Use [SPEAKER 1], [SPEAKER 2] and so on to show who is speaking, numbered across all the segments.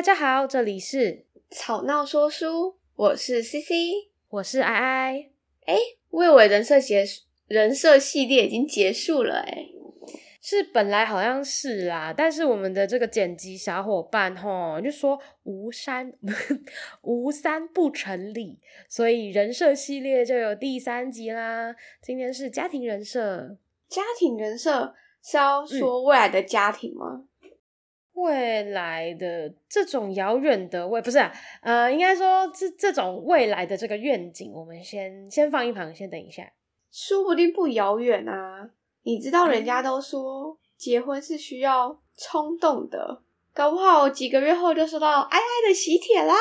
[SPEAKER 1] 大家好，这里是
[SPEAKER 2] 吵闹说书，我是 CC，
[SPEAKER 1] 我是爱爱。
[SPEAKER 2] 哎，我以为人设结人设系列已经结束了，哎，
[SPEAKER 1] 是本来好像是啦，但是我们的这个剪辑小伙伴吼就说无三 无三不成立，所以人设系列就有第三集啦。今天是家庭人设，
[SPEAKER 2] 家庭人设是要说未来的家庭吗？嗯
[SPEAKER 1] 未来的这种遥远的未不是啊，呃，应该说这这种未来的这个愿景，我们先先放一旁，先等一下，
[SPEAKER 2] 说不定不遥远啊。你知道人家都说结婚是需要冲动的，搞不好几个月后就收到爱爱的喜帖啦。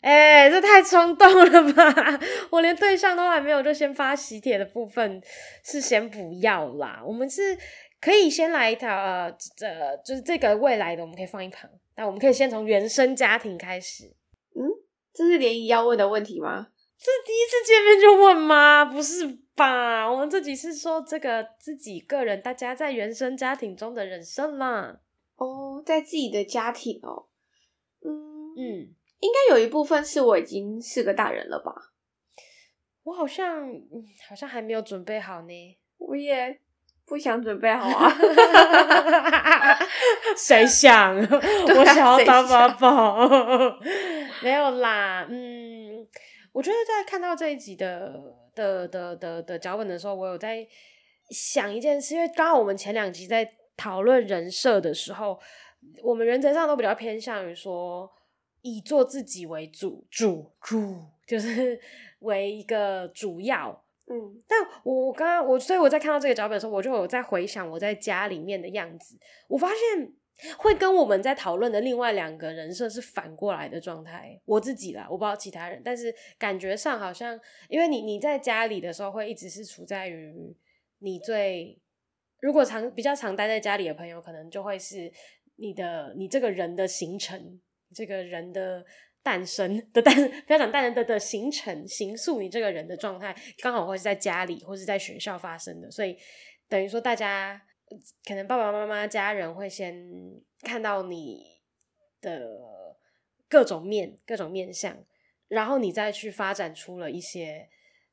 [SPEAKER 1] 哎、欸，这太冲动了吧！我连对象都还没有，就先发喜帖的部分是先不要啦。我们是。可以先来一条，呃，这就是这个未来的，我们可以放一旁。那我们可以先从原生家庭开始。
[SPEAKER 2] 嗯，这是联谊要问的问题吗？
[SPEAKER 1] 这是第一次见面就问吗？不是吧？我们这集是说这个自己个人，大家在原生家庭中的人生啦。
[SPEAKER 2] 哦，在自己的家庭哦。嗯
[SPEAKER 1] 嗯，
[SPEAKER 2] 应该有一部分是我已经是个大人了吧？
[SPEAKER 1] 我好像，嗯，好像还没有准备好呢。
[SPEAKER 2] 我也。不想准备好啊？
[SPEAKER 1] 谁想？我想要当爸爸。没有啦，嗯，我觉得在看到这一集的的的的的脚本的时候，我有在想一件事，因为刚好我们前两集在讨论人设的时候，我们原则上都比较偏向于说以做自己为主，主主就是为一个主要。嗯，但我我刚刚我所以我在看到这个脚本的时候，我就有在回想我在家里面的样子。我发现会跟我们在讨论的另外两个人设是反过来的状态。我自己啦，我不知道其他人，但是感觉上好像，因为你你在家里的时候会一直是处在于你最如果常比较常待在家里的朋友，可能就会是你的你这个人的形成，这个人的。诞生的诞，不要讲诞生的的形成形塑，你这个人的状态刚好会是在家里或是在学校发生的，所以等于说大家可能爸爸妈妈家人会先看到你的各种面各种面相，然后你再去发展出了一些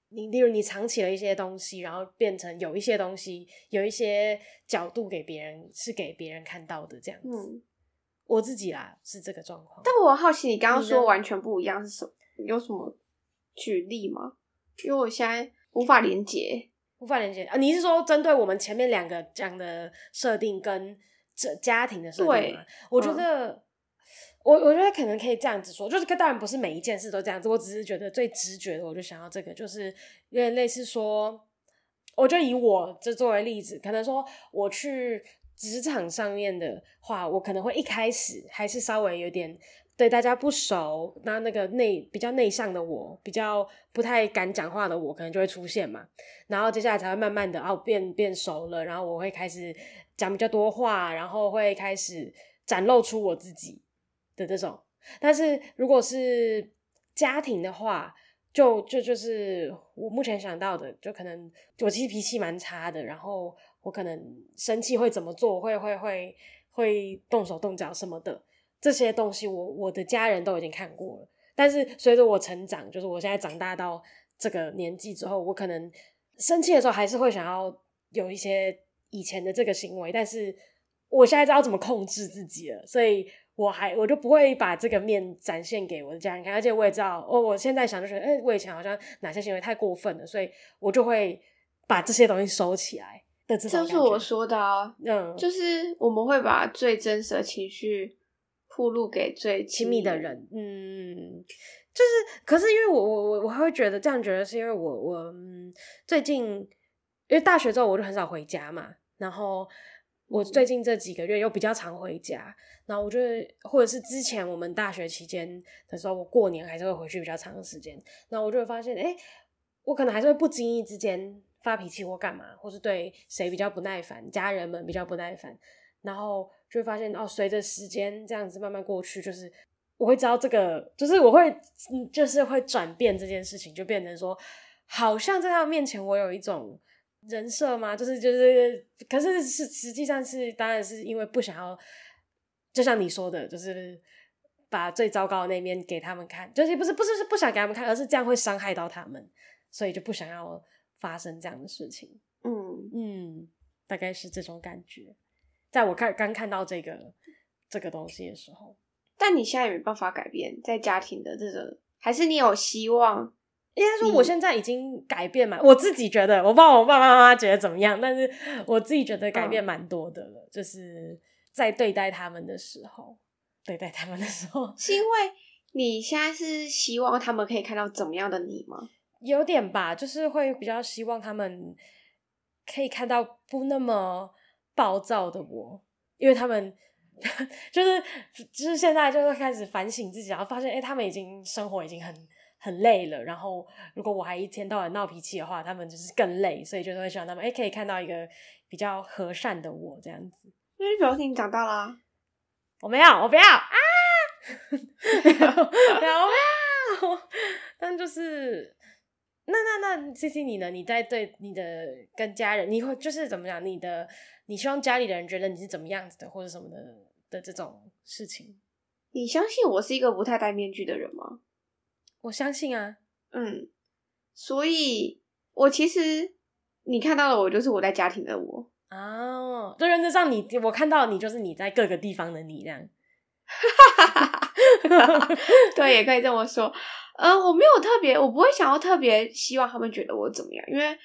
[SPEAKER 1] 你例如你藏起了一些东西，然后变成有一些东西有一些角度给别人是给别人看到的这样子。我自己啦，是这个状况。
[SPEAKER 2] 但我好奇，你刚刚说完全不一样是什么？有什么举例吗？因为我现在无法连接，
[SPEAKER 1] 无法连接啊！你是说针对我们前面两个讲的设定跟这家庭的设定吗？我觉得，嗯、我我觉得可能可以这样子说，就是当然不是每一件事都这样子，我只是觉得最直觉的，我就想要这个，就是有点类似说，我就以我这作为例子，可能说我去。职场上面的话，我可能会一开始还是稍微有点对大家不熟，那那个内比较内向的我，比较不太敢讲话的我，可能就会出现嘛。然后接下来才会慢慢的哦变变熟了，然后我会开始讲比较多话，然后会开始展露出我自己的这种。但是如果是家庭的话，就就就是我目前想到的，就可能我其实脾气蛮差的，然后。我可能生气会怎么做，会会会会动手动脚什么的，这些东西我我的家人都已经看过了。但是随着我成长，就是我现在长大到这个年纪之后，我可能生气的时候还是会想要有一些以前的这个行为，但是我现在知道怎么控制自己了，所以我还我就不会把这个面展现给我的家人看，而且我也知道哦，我现在想就是，哎，我以前好像哪些行为太过分了，所以我就会把这些东西收起来。这
[SPEAKER 2] 就是我说的啊，
[SPEAKER 1] 嗯，
[SPEAKER 2] 就是我们会把最真实的情绪暴露给最亲密的人，
[SPEAKER 1] 嗯，就是，可是因为我我我我会觉得这样觉得是因为我我嗯最近因为大学之后我就很少回家嘛，然后我最近这几个月又比较常回家，然后我觉得或者是之前我们大学期间的时候，我过年还是会回去比较长的时间，然后我就会发现，哎，我可能还是会不经意之间。发脾气或干嘛，或是对谁比较不耐烦，家人们比较不耐烦，然后就会发现哦，随着时间这样子慢慢过去，就是我会知道这个，就是我会，就是会转变这件事情，就变成说，好像在他面前我有一种人设吗？就是就是，可是是实际上是，当然是因为不想要，就像你说的，就是把最糟糕的那面给他们看，就是不是不是是不想给他们看，而是这样会伤害到他们，所以就不想要发生这样的事情。
[SPEAKER 2] 嗯
[SPEAKER 1] 嗯，大概是这种感觉。在我看刚看到这个这个东西的时候，
[SPEAKER 2] 但你现在也没办法改变在家庭的这种，还是你有希望？
[SPEAKER 1] 应该说我现在已经改变蛮，我自己觉得，我不知道我爸爸妈妈觉得怎么样，但是我自己觉得改变蛮多的了，嗯、就是在对待他们的时候，对待他们的时候，
[SPEAKER 2] 是因为你现在是希望他们可以看到怎么样的你吗？
[SPEAKER 1] 有点吧，就是会比较希望他们可以看到不那么暴躁的我，因为他们 就是就是现在就是开始反省自己，然后发现哎、欸，他们已经生活已经很。很累了，然后如果我还一天到晚闹脾气的话，他们就是更累，所以就是会希望他们哎可以看到一个比较和善的我这样子。
[SPEAKER 2] 因为表示你长大啦，
[SPEAKER 1] 我没有，我不要啊，没有，没有，没有。但就是那那那，C C 你呢？你在对你的跟家人，你会就是怎么讲？你的你希望家里的人觉得你是怎么样子的，或者什么的的这种事情？
[SPEAKER 2] 你相信我是一个不太戴面具的人吗？
[SPEAKER 1] 我相信啊，
[SPEAKER 2] 嗯，所以我其实你看到了我就是我在家庭的我
[SPEAKER 1] 哦，就原则上你我看到你就是你在各个地方的你这样，
[SPEAKER 2] 对，也可以这么说。嗯、呃，我没有特别，我不会想要特别希望他们觉得我怎么样，因为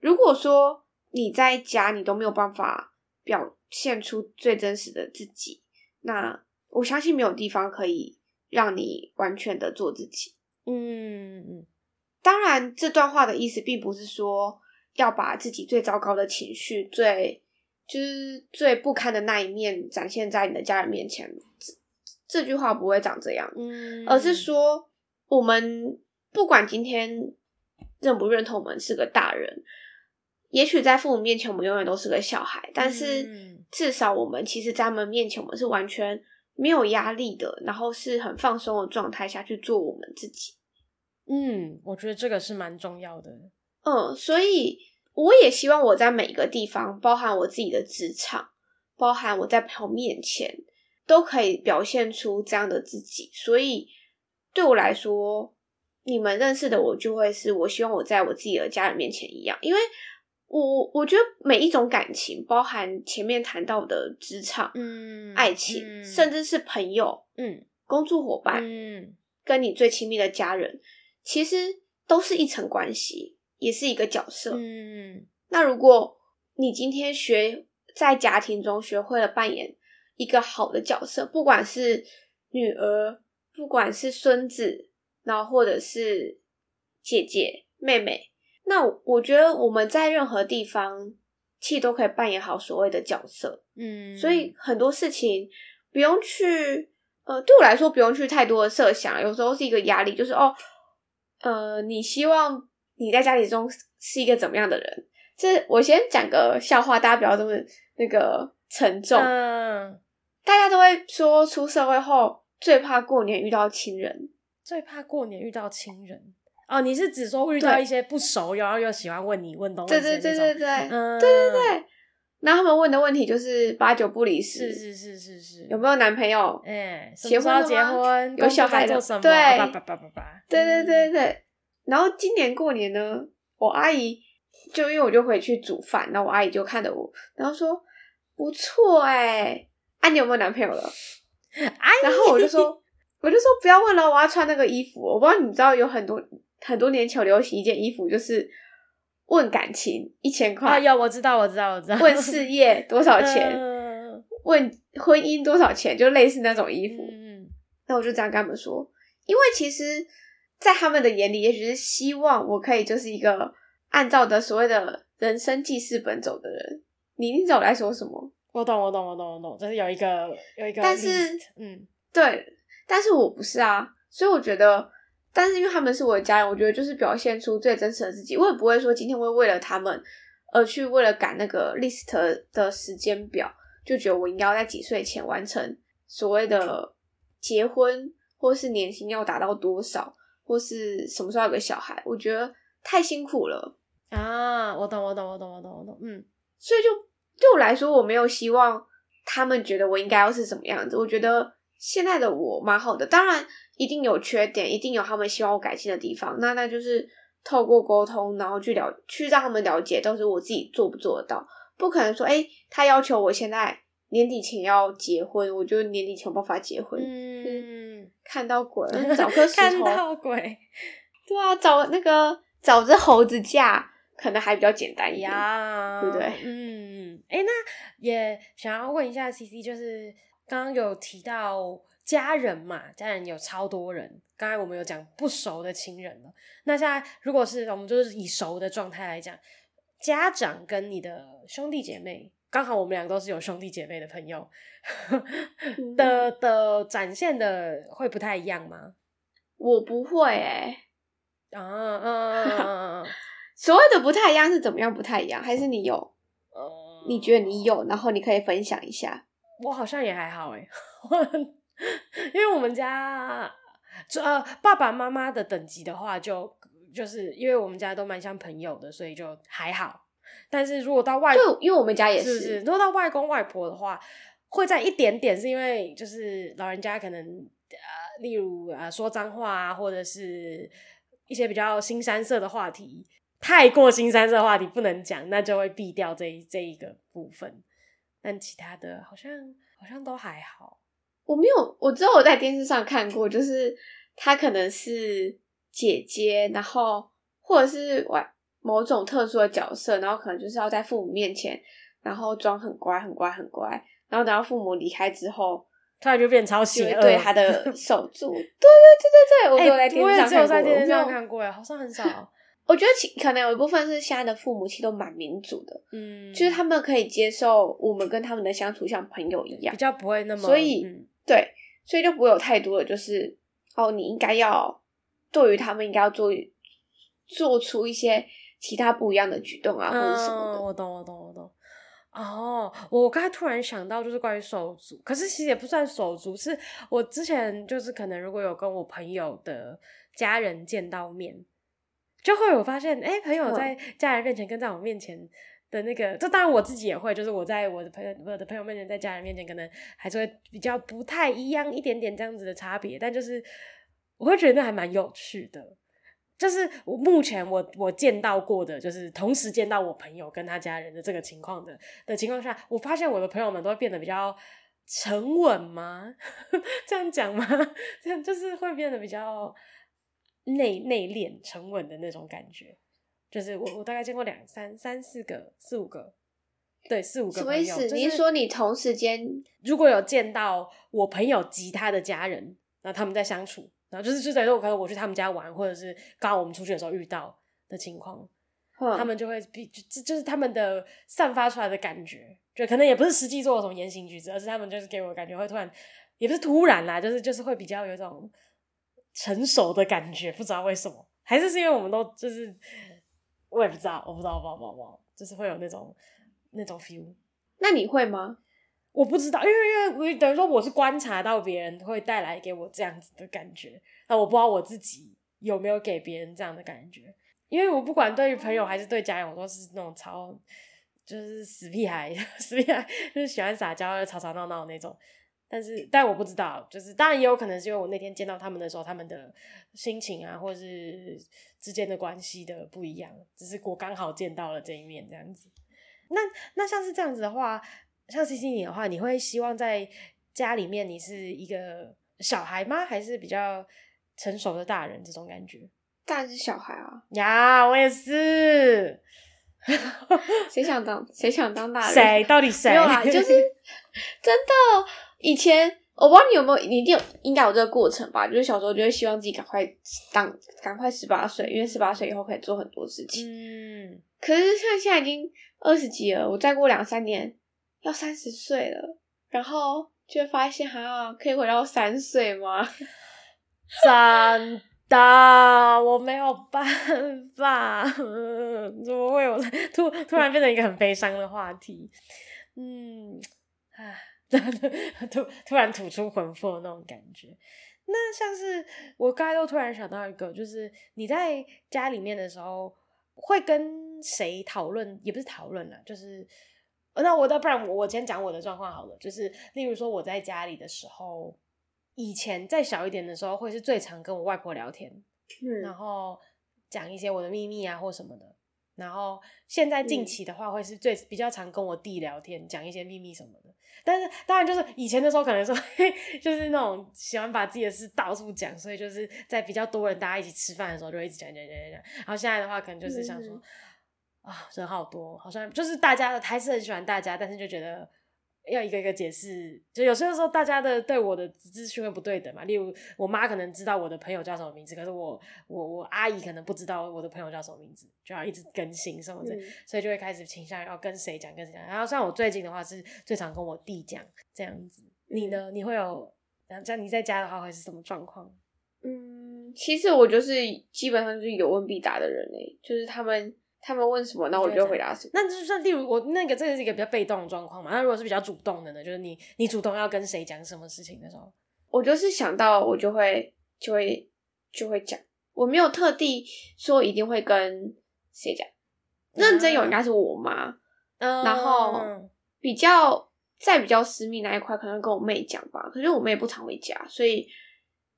[SPEAKER 2] 如果说你在家你都没有办法表现出最真实的自己，那我相信没有地方可以。让你完全的做自己。
[SPEAKER 1] 嗯嗯，
[SPEAKER 2] 当然，这段话的意思并不是说要把自己最糟糕的情绪、最就是最不堪的那一面展现在你的家人面前。这这句话不会长这样，
[SPEAKER 1] 嗯，
[SPEAKER 2] 而是说我们不管今天认不认同我们是个大人，也许在父母面前我们永远都是个小孩，但是至少我们其实在他们面前我们是完全。没有压力的，然后是很放松的状态下去做我们自己。
[SPEAKER 1] 嗯，我觉得这个是蛮重要的。
[SPEAKER 2] 嗯，所以我也希望我在每一个地方，包含我自己的职场，包含我在朋友面前，都可以表现出这样的自己。所以对我来说，你们认识的我，就会是我希望我在我自己的家人面前一样，因为。我我觉得每一种感情，包含前面谈到的职场、
[SPEAKER 1] 嗯，
[SPEAKER 2] 爱情，嗯、甚至是朋友，
[SPEAKER 1] 嗯，
[SPEAKER 2] 工作伙伴，
[SPEAKER 1] 嗯，
[SPEAKER 2] 跟你最亲密的家人，其实都是一层关系，也是一个角色。
[SPEAKER 1] 嗯，
[SPEAKER 2] 那如果你今天学在家庭中学会了扮演一个好的角色，不管是女儿，不管是孙子，然后或者是姐姐、妹妹。那我觉得我们在任何地方，其实都可以扮演好所谓的角色，
[SPEAKER 1] 嗯，
[SPEAKER 2] 所以很多事情不用去，呃，对我来说不用去太多的设想，有时候是一个压力，就是哦，呃，你希望你在家里中是一个怎么样的人？这我先讲个笑话，大家不要这么那个沉重。
[SPEAKER 1] 嗯，
[SPEAKER 2] 大家都会说出社会后最怕过年遇到亲人，
[SPEAKER 1] 最怕过年遇到亲人。哦，你是指说遇到一些不熟，然后又喜欢问你问东西？对对对对对，嗯，
[SPEAKER 2] 对对对。然后他们问的问题就是八九不离十，
[SPEAKER 1] 是是是是是。有
[SPEAKER 2] 没有男朋友？
[SPEAKER 1] 哎，
[SPEAKER 2] 结婚了
[SPEAKER 1] 结婚，
[SPEAKER 2] 有小孩
[SPEAKER 1] 做什么？
[SPEAKER 2] 对，
[SPEAKER 1] 叭叭叭叭叭。
[SPEAKER 2] 对对对对。然后今年过年呢，我阿姨就因为我就回去煮饭，然后我阿姨就看着我，然后说不错哎，啊你有没有男朋友了？然后我就说我就说不要问了，我要穿那个衣服。我不知道你知道有很多。很多年前流行一件衣服，就是问感情一千块。
[SPEAKER 1] 啊，有我知道，我知道，我知道。
[SPEAKER 2] 问事业多少钱？
[SPEAKER 1] 嗯、
[SPEAKER 2] 问婚姻多少钱？就类似那种衣服。
[SPEAKER 1] 嗯，
[SPEAKER 2] 那我就这样跟他们说，因为其实，在他们的眼里，也许是希望我可以就是一个按照的所谓的人生记事本走的人。你你找我来说什么？
[SPEAKER 1] 我懂，我懂，我懂，我懂。就是有一个有一个，
[SPEAKER 2] 但是，
[SPEAKER 1] 嗯，
[SPEAKER 2] 对，但是我不是啊，所以我觉得。但是因为他们是我的家人，我觉得就是表现出最真实的自己。我也不会说今天会为了他们而去为了赶那个 list 的时间表，就觉得我应该要在几岁前完成所谓的结婚，或是年薪要达到多少，或是什么时候有个小孩。我觉得太辛苦了
[SPEAKER 1] 啊！我懂，我懂，我懂，我懂，我懂。嗯，
[SPEAKER 2] 所以就对我来说，我没有希望他们觉得我应该要是什么样子。我觉得现在的我蛮好的，当然一定有缺点，一定有他们希望我改进的地方。那那就是透过沟通，然后去了去让他们了解，都是我自己做不做得到。不可能说，哎、欸，他要求我现在年底前要结婚，我就年底前有办法结婚。嗯，看到鬼，找颗 石头。
[SPEAKER 1] 看到鬼。
[SPEAKER 2] 对啊，找那个找只猴子嫁，可能还比较简单一点，对不对？
[SPEAKER 1] 嗯，哎、欸，那也想要问一下 CC，就是刚刚有提到家人嘛，家人有超多人。刚才我们有讲不熟的亲人了，那现在如果是我们就是以熟的状态来讲。家长跟你的兄弟姐妹，刚好我们两个都是有兄弟姐妹的朋友的的展现的会不太一样吗？
[SPEAKER 2] 我不会哎、
[SPEAKER 1] 欸，啊嗯，
[SPEAKER 2] 所谓的不太一样是怎么样不太一样？还是你有？呃，你觉得你有，然后你可以分享一下。
[SPEAKER 1] 我好像也还好哎、欸，因为我们家呃爸爸妈妈的等级的话就。就是因为我们家都蛮像朋友的，所以就还好。但是如果到外，
[SPEAKER 2] 对，因为我们家也是，
[SPEAKER 1] 是，是，如果到外公外婆的话，会在一点点，是因为就是老人家可能呃，例如啊、呃、说脏话啊，或者是一些比较新三色的话题，太过新三色的话题不能讲，那就会避掉这一这一个部分。但其他的好像好像都还好。
[SPEAKER 2] 我没有，我知道我在电视上看过，就是他可能是。姐姐，然后或者是外某种特殊的角色，然后可能就是要在父母面前，然后装很乖、很乖、很乖，然后等到父母离开之后，
[SPEAKER 1] 突然就变超邪恶，
[SPEAKER 2] 对他的守住。对对对对对，我有在电视上看过，
[SPEAKER 1] 欸、我也只有在电视上看过，好像很少。
[SPEAKER 2] 我觉得其可能有一部分是现在的父母其实都蛮民主的，嗯，就是他们可以接受我们跟他们的相处像朋友一样，
[SPEAKER 1] 比较不会那么，
[SPEAKER 2] 所以、嗯、对，所以就不会有太多的就是哦，你应该要。对于他们应该要做做出一些其他不一样的举动啊，或者什么的。
[SPEAKER 1] 我懂，我懂，我懂。哦，我刚才突然想到，就是关于手足，可是其实也不算手足，是我之前就是可能如果有跟我朋友的家人见到面，就会有发现，哎，朋友在家人面前跟在我面前的那个，这当然我自己也会，就是我在我的朋友我的朋友面前，在家人面前，可能还是会比较不太一样一点点这样子的差别，但就是。我会觉得那还蛮有趣的，就是我目前我我见到过的，就是同时见到我朋友跟他家人的这个情况的的情况下，我发现我的朋友们都会变得比较沉稳吗？这样讲吗？这样就是会变得比较内内敛、沉稳的那种感觉。就是我我大概见过两三三四个四五个，对四五个朋友。什么意思？
[SPEAKER 2] 你说你同时间
[SPEAKER 1] 如果有见到我朋友及他的家人，那他们在相处。然后就是就等于说，可能我去他们家玩，或者是刚刚我们出去的时候遇到的情况，嗯、他们就会比就就是他们的散发出来的感觉，就可能也不是实际做了什么言行举止，而是他们就是给我感觉会突然，也不是突然啦，就是就是会比较有一种成熟的感觉，不知道为什么，还是是因为我们都就是我也不知道，我不知道，不知道，不知道，就是会有那种那种 feel。
[SPEAKER 2] 那你会吗？
[SPEAKER 1] 我不知道，因为因为等于说我是观察到别人会带来给我这样子的感觉，那我不知道我自己有没有给别人这样的感觉，因为我不管对于朋友还是对家人，我都是那种超就是死屁孩，死屁孩就是喜欢撒娇、吵吵闹闹那种。但是，但我不知道，就是当然也有可能是因为我那天见到他们的时候，他们的心情啊，或者是之间的关系的不一样，只是我刚好见到了这一面这样子。那那像是这样子的话。像 CC 你的话，你会希望在家里面你是一个小孩吗？还是比较成熟的大人？这种感觉？
[SPEAKER 2] 当然是小孩啊！
[SPEAKER 1] 呀，我也是。
[SPEAKER 2] 谁想当谁想当大人？
[SPEAKER 1] 谁？到底谁？
[SPEAKER 2] 没有啊，就是真的。以前我不知道你有没有，你一定有应该有这个过程吧？就是小时候就会希望自己赶快当，赶快十八岁，因为十八岁以后可以做很多事情。嗯。可是像现在已经二十几了，我再过两三年。要三十岁了，然后就会发现，哈，可以回到三岁吗？
[SPEAKER 1] 真的，我没有办法，嗯，怎么会有突突然变成一个很悲伤的话题？嗯，唉，突突然吐出魂魄那种感觉。那像是我刚才又突然想到一个，就是你在家里面的时候，会跟谁讨论？也不是讨论了，就是。那我倒不然我我先讲我的状况好了，就是例如说我在家里的时候，以前再小一点的时候，会是最常跟我外婆聊天，
[SPEAKER 2] 嗯，
[SPEAKER 1] 然后讲一些我的秘密啊或什么的。然后现在近期的话，会是最比较常跟我弟聊天，讲一些秘密什么的。但是当然就是以前的时候，可能说 就是那种喜欢把自己的事到处讲，所以就是在比较多人大家一起吃饭的时候，就会一直讲讲讲讲讲。然后现在的话，可能就是想说、嗯、啊，人好多，好像就是大家还是很喜欢大家，但是就觉得。要一个一个解释，就有些时候大家的对我的资讯会不对等嘛。例如，我妈可能知道我的朋友叫什么名字，可是我我我阿姨可能不知道我的朋友叫什么名字，就要一直更新什么的，嗯、所以就会开始倾向要跟谁讲跟谁讲。然后像我最近的话是最常跟我弟讲这样子。你呢？你会有像你在家的话会是什么状况？
[SPEAKER 2] 嗯，其实我就是基本上就是有问必答的人诶、欸，就是他们。他们问什么，那我就回答什么。
[SPEAKER 1] 那就算例如我那个，这个是一个比较被动的状况嘛。那如果是比较主动的呢？就是你你主动要跟谁讲什么事情的时候，
[SPEAKER 2] 我就是想到我就会就会就会讲，我没有特地说一定会跟谁讲。认真有应该是我妈，
[SPEAKER 1] 嗯、
[SPEAKER 2] 然后比较在比较私密那一块，可能跟我妹讲吧。可是我妹不常回家，所以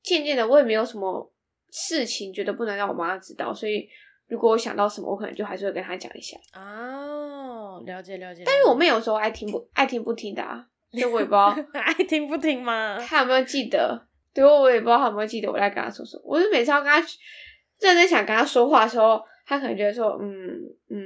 [SPEAKER 2] 渐渐的我也没有什么事情觉得不能让我妈知道，所以。如果我想到什么，我可能就还是会跟他讲一下。
[SPEAKER 1] 哦，了解了解。
[SPEAKER 2] 但是我妹有时候爱听不爱听不听的啊，就我也不知道
[SPEAKER 1] 爱听不听吗？
[SPEAKER 2] 他有没有记得？对，我也不知道他有没有记得我在跟他说什么。我就每次要跟他认真想跟他说话的时候，他可能觉得说，嗯嗯，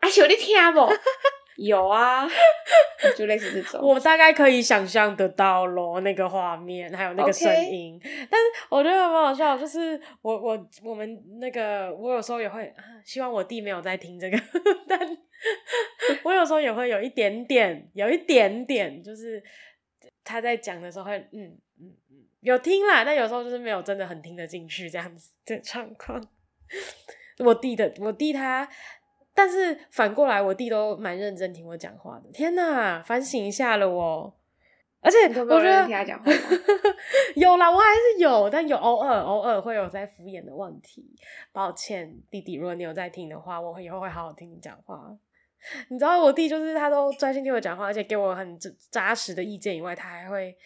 [SPEAKER 2] 阿秀你听不？有啊，就类似这种。
[SPEAKER 1] 我大概可以想象得到咯，那个画面还有那个声音。但是我觉得蛮好笑，就是我我我们那个，我有时候也会希望我弟没有在听这个，但 我有时候也会有一点点，有一点点，就是他在讲的时候会嗯嗯嗯有听啦，但有时候就是没有真的很听得进去这样子的状况。我弟的，我弟他。但是反过来，我弟都蛮认真听我讲话的。天哪，反省一下了我。而且我觉得
[SPEAKER 2] 听他讲话
[SPEAKER 1] 有啦，我还是有，但有偶尔偶尔会有在敷衍的问题。抱歉，弟弟，如果你有在听的话，我以后会好好听你讲话。你知道我弟就是他都专心听我讲话，而且给我很扎实的意见以外，他还会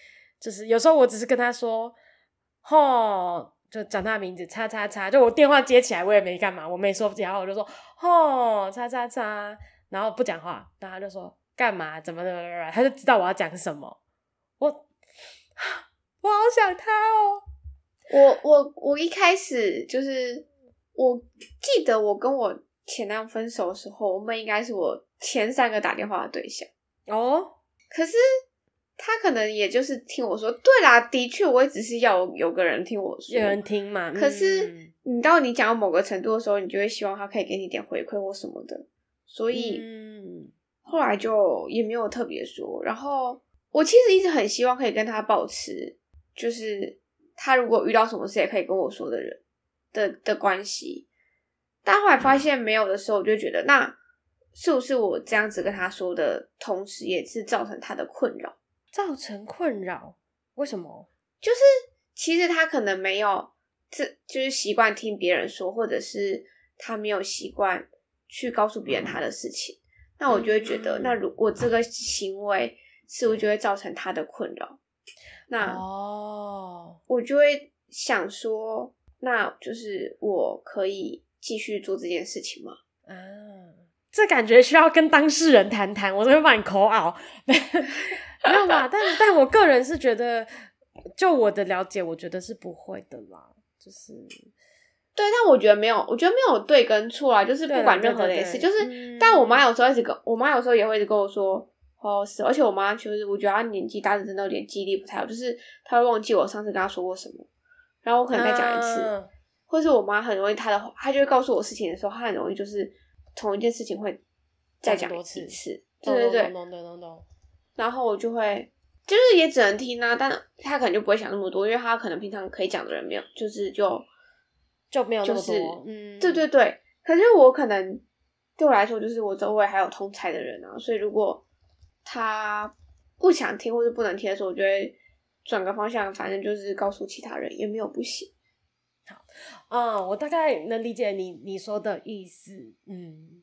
[SPEAKER 1] 就是有时候我只是跟他说，吼。就讲他的名字，叉叉叉，就我电话接起来，我也没干嘛，我没说，然后我就说，哦，叉叉叉，然后不讲话，然后他就说干嘛，怎么怎么，他就知道我要讲什么，我，我好想他哦，
[SPEAKER 2] 我我我一开始就是，我记得我跟我前男友分手的时候，我们应该是我前三个打电话的对象。
[SPEAKER 1] 哦，
[SPEAKER 2] 可是。他可能也就是听我说，对啦，的确，我也只是要有个人听我说，
[SPEAKER 1] 有人听嘛。
[SPEAKER 2] 可是，你到你讲到某个程度的时候，你就会希望他可以给你点回馈或什么的，所以，
[SPEAKER 1] 嗯，
[SPEAKER 2] 后来就也没有特别说。然后，我其实一直很希望可以跟他保持，就是他如果遇到什么事也可以跟我说的人的的关系。但后来发现没有的时候，我就觉得，那是不是我这样子跟他说的同时，也是造成他的困扰？
[SPEAKER 1] 造成困扰？为什么？
[SPEAKER 2] 就是其实他可能没有，这就是习惯听别人说，或者是他没有习惯去告诉别人他的事情。那我就会觉得，那如果这个行为是不是就会造成他的困扰？那哦，我就会想说，那就是我可以继续做这件事情吗？
[SPEAKER 1] 嗯，这感觉需要跟当事人谈谈，我这边帮你口拗。没有吧？但但我个人是觉得，就我的了解，我觉得是不会的啦。就是，
[SPEAKER 2] 对，但我觉得没有，我觉得没有对跟错啊。就是不管任何的事，就是，嗯、但我妈有时候一直跟我妈有时候也会一直跟我说，哦，是，而且我妈就是，我觉得她年纪大，真的有点记忆力不太好，就是她会忘记我上次跟她说过什么，然后我可能再讲一次，嗯、或是我妈很容易她的，她就会告诉我事情的时候，她很容易就是同一件事情会再讲一次，次对对对，
[SPEAKER 1] 懂懂懂懂。
[SPEAKER 2] 然后我就会，就是也只能听啊，但他可能就不会想那么多，因为他可能平常可以讲的人没有，就是就
[SPEAKER 1] 就没有那么多，
[SPEAKER 2] 就是、
[SPEAKER 1] 嗯，
[SPEAKER 2] 对对对。可是我可能对我来说，就是我周围还有通才的人啊，所以如果他不想听或者不能听的时候，我就会转个方向，反正就是告诉其他人也没有不行。
[SPEAKER 1] 好，啊、嗯，我大概能理解你你说的意思，嗯。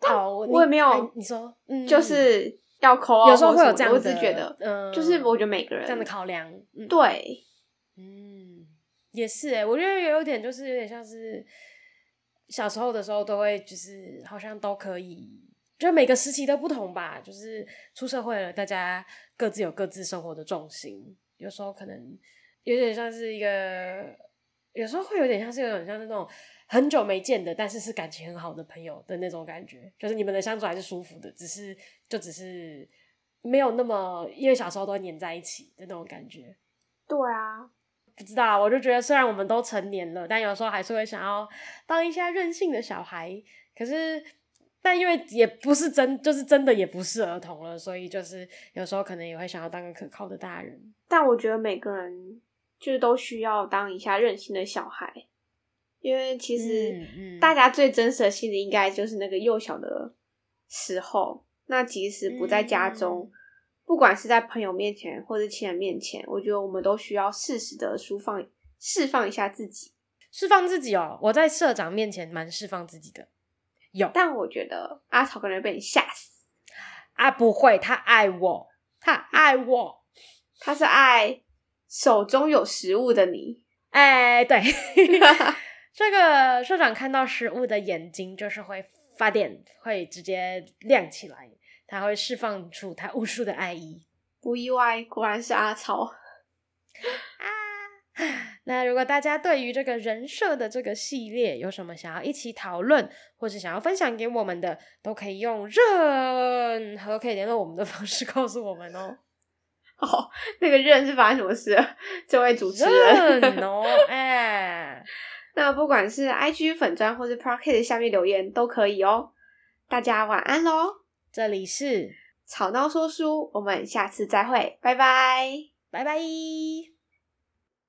[SPEAKER 1] 好，
[SPEAKER 2] 我也没有，
[SPEAKER 1] 你说，嗯，
[SPEAKER 2] 就是要抠，
[SPEAKER 1] 有时候会有这样的，
[SPEAKER 2] 我只觉得，嗯，就是我觉得每个人
[SPEAKER 1] 这样的考量，
[SPEAKER 2] 嗯、对，
[SPEAKER 1] 嗯，也是哎，我觉得有点就是有点像是小时候的时候都会就是好像都可以，就每个时期都不同吧，就是出社会了，大家各自有各自生活的重心，有时候可能有点像是一个，有时候会有点像是有点像是那种。很久没见的，但是是感情很好的朋友的那种感觉，就是你们的相处还是舒服的，只是就只是没有那么，因为小时候都会黏在一起的那种感觉。
[SPEAKER 2] 对啊，
[SPEAKER 1] 不知道，我就觉得虽然我们都成年了，但有时候还是会想要当一下任性的小孩。可是，但因为也不是真，就是真的也不是儿童了，所以就是有时候可能也会想要当个可靠的大人。
[SPEAKER 2] 但我觉得每个人就是都需要当一下任性的小孩。因为其实大家最真实的心理应该就是那个幼小的时候。那即使不在家中，不管是在朋友面前或者亲人面前，我觉得我们都需要适时的释放释放一下自己，
[SPEAKER 1] 释放自己哦。我在社长面前蛮释放自己的，有。
[SPEAKER 2] 但我觉得阿草可能被你吓死
[SPEAKER 1] 啊！不会，他爱我，他爱我，
[SPEAKER 2] 他是爱手中有食物的你。
[SPEAKER 1] 哎，对。这个社长看到食物的眼睛就是会发电，会直接亮起来，他会释放出他无数的爱意。
[SPEAKER 2] 不意外，果然是阿草
[SPEAKER 1] 啊！那如果大家对于这个人设的这个系列有什么想要一起讨论，或是想要分享给我们的，都可以用任何可以联络我们的方式 告诉我们哦。
[SPEAKER 2] 哦，那个任是发生什么事？这位主持人
[SPEAKER 1] 哦，哎。
[SPEAKER 2] 那不管是 IG 粉专或是 Pocket 下面留言都可以哦。大家晚安喽！
[SPEAKER 1] 这里是
[SPEAKER 2] 吵闹说书，我们下次再会，拜拜，
[SPEAKER 1] 拜拜。